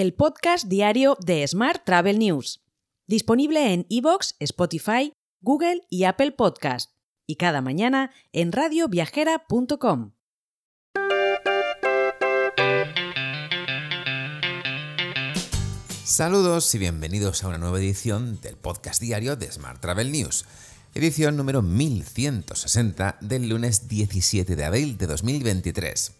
el podcast diario de Smart Travel News, disponible en iVoox, Spotify, Google y Apple Podcast, y cada mañana en radioviajera.com. Saludos y bienvenidos a una nueva edición del podcast diario de Smart Travel News, edición número 1160 del lunes 17 de abril de 2023.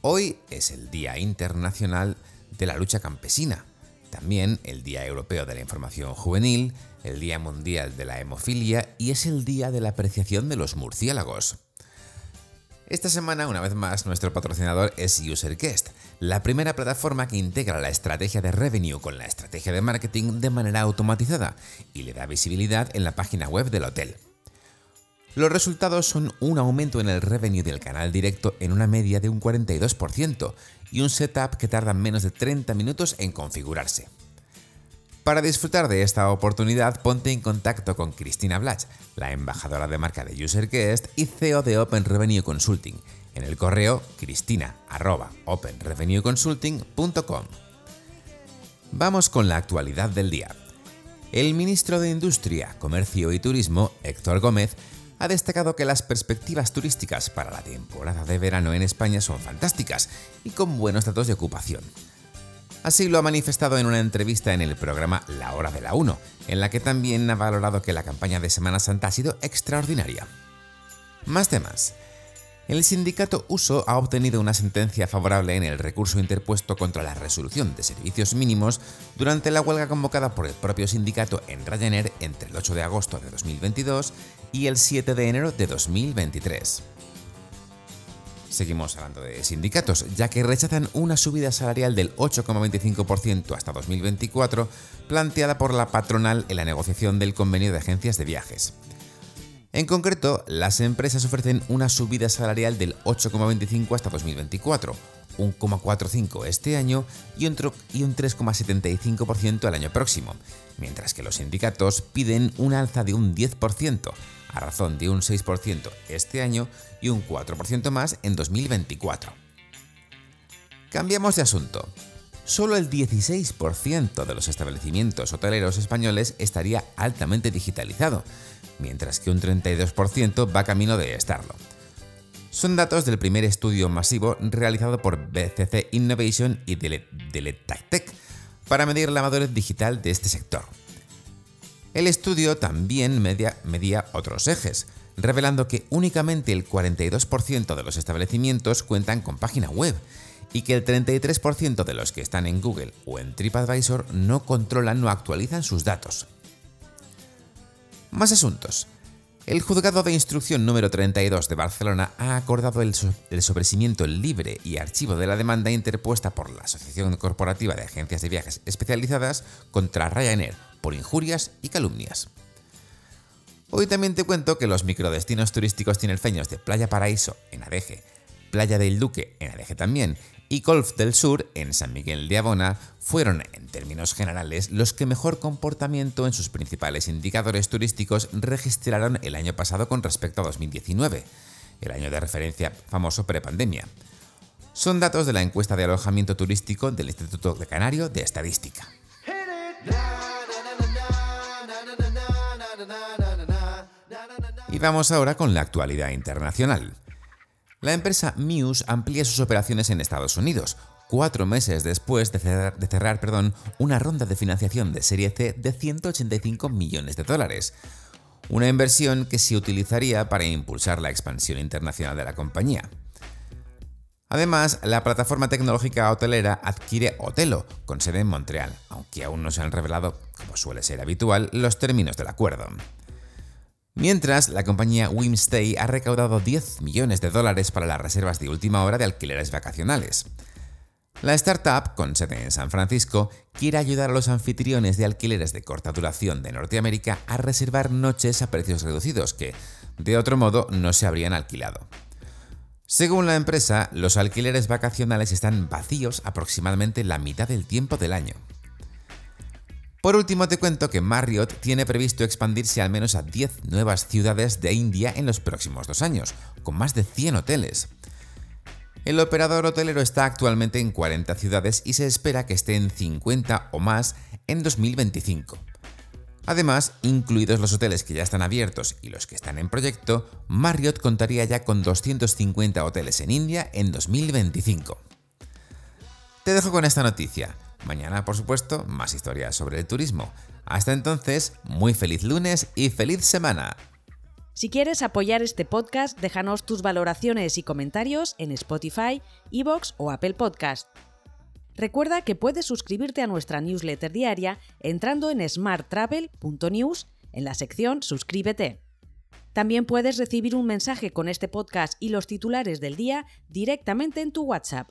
Hoy es el Día Internacional de la Lucha Campesina, también el Día Europeo de la Información Juvenil, el Día Mundial de la Hemofilia y es el Día de la Apreciación de los Murciélagos. Esta semana, una vez más, nuestro patrocinador es UserGuest, la primera plataforma que integra la estrategia de revenue con la estrategia de marketing de manera automatizada y le da visibilidad en la página web del hotel. Los resultados son un aumento en el revenue del canal directo en una media de un 42% y un setup que tarda menos de 30 minutos en configurarse. Para disfrutar de esta oportunidad, ponte en contacto con Cristina Blach, la embajadora de marca de UserGuest y CEO de Open Revenue Consulting, en el correo cristina.openrevenueconsulting.com. Vamos con la actualidad del día. El ministro de Industria, Comercio y Turismo, Héctor Gómez, ha destacado que las perspectivas turísticas para la temporada de verano en España son fantásticas y con buenos datos de ocupación. Así lo ha manifestado en una entrevista en el programa La Hora de la 1, en la que también ha valorado que la campaña de Semana Santa ha sido extraordinaria. Más temas. El sindicato Uso ha obtenido una sentencia favorable en el recurso interpuesto contra la resolución de servicios mínimos durante la huelga convocada por el propio sindicato en Ryanair entre el 8 de agosto de 2022 y el 7 de enero de 2023. Seguimos hablando de sindicatos, ya que rechazan una subida salarial del 8,25% hasta 2024 planteada por la patronal en la negociación del convenio de agencias de viajes. En concreto, las empresas ofrecen una subida salarial del 8,25 hasta 2024, un 1,45 este año y un 3,75% el año próximo, mientras que los sindicatos piden un alza de un 10%, a razón de un 6% este año y un 4% más en 2024. Cambiamos de asunto. Solo el 16% de los establecimientos hoteleros españoles estaría altamente digitalizado, mientras que un 32% va camino de estarlo. Son datos del primer estudio masivo realizado por BCC Innovation y Deletactec para medir la madurez digital de este sector. El estudio también medía otros ejes, revelando que únicamente el 42% de los establecimientos cuentan con página web y que el 33% de los que están en Google o en TripAdvisor no controlan o actualizan sus datos. Más asuntos. El juzgado de instrucción número 32 de Barcelona ha acordado el, sobrecimiento libre y archivo de la demanda interpuesta por la Asociación Corporativa de Agencias de Viajes Especializadas contra Ryanair por injurias y calumnias. Hoy también te cuento que los microdestinos turísticos tinerfeños de Playa Paraíso en Adeje, Playa del Duque en Adeje también y Golf del Sur en San Miguel de Abona fueron, en términos generales, los que mejor comportamiento en sus principales indicadores turísticos registraron el año pasado con respecto a 2019, el año de referencia famoso prepandemia. Son datos de la encuesta de alojamiento turístico del Instituto de Canario de Estadística. Y vamos ahora con la actualidad internacional. La empresa Muse amplía sus operaciones en Estados Unidos, cuatro meses después de cerrar, perdón, una ronda de financiación de serie C de 185 millones de dólares. Una inversión que se utilizaría para impulsar la expansión internacional de la compañía. Además, la plataforma tecnológica hotelera adquiere Otelo, con sede en Montreal, aunque aún no se han revelado, como suele ser habitual, los términos del acuerdo. Mientras, la compañía Wimstay ha recaudado 10 millones de dólares para las reservas de última hora de alquileres vacacionales. La startup, con sede en San Francisco, quiere ayudar a los anfitriones de alquileres de corta duración de Norteamérica a reservar noches a precios reducidos que, de otro modo, no se habrían alquilado. Según la empresa, los alquileres vacacionales están vacíos aproximadamente la mitad del tiempo del año. Por último, te cuento que Marriott tiene previsto expandirse al menos a 10 nuevas ciudades de India en los próximos dos años, con más de 100 hoteles. El operador hotelero está actualmente en 40 ciudades y se espera que esté en 50 o más en 2025. Además, incluidos los hoteles que ya están abiertos y los que están en proyecto, Marriott contaría ya con 250 hoteles en India en 2025. Te dejo con esta noticia. Mañana, por supuesto, más historias sobre el turismo. Hasta entonces, muy feliz lunes y feliz semana. Si quieres apoyar este podcast, déjanos tus valoraciones y comentarios en Spotify, Evox o Apple Podcast. Recuerda que puedes suscribirte a nuestra newsletter diaria entrando en smarttravel.news en la sección Suscríbete. También puedes recibir un mensaje con este podcast y los titulares del día directamente en tu WhatsApp.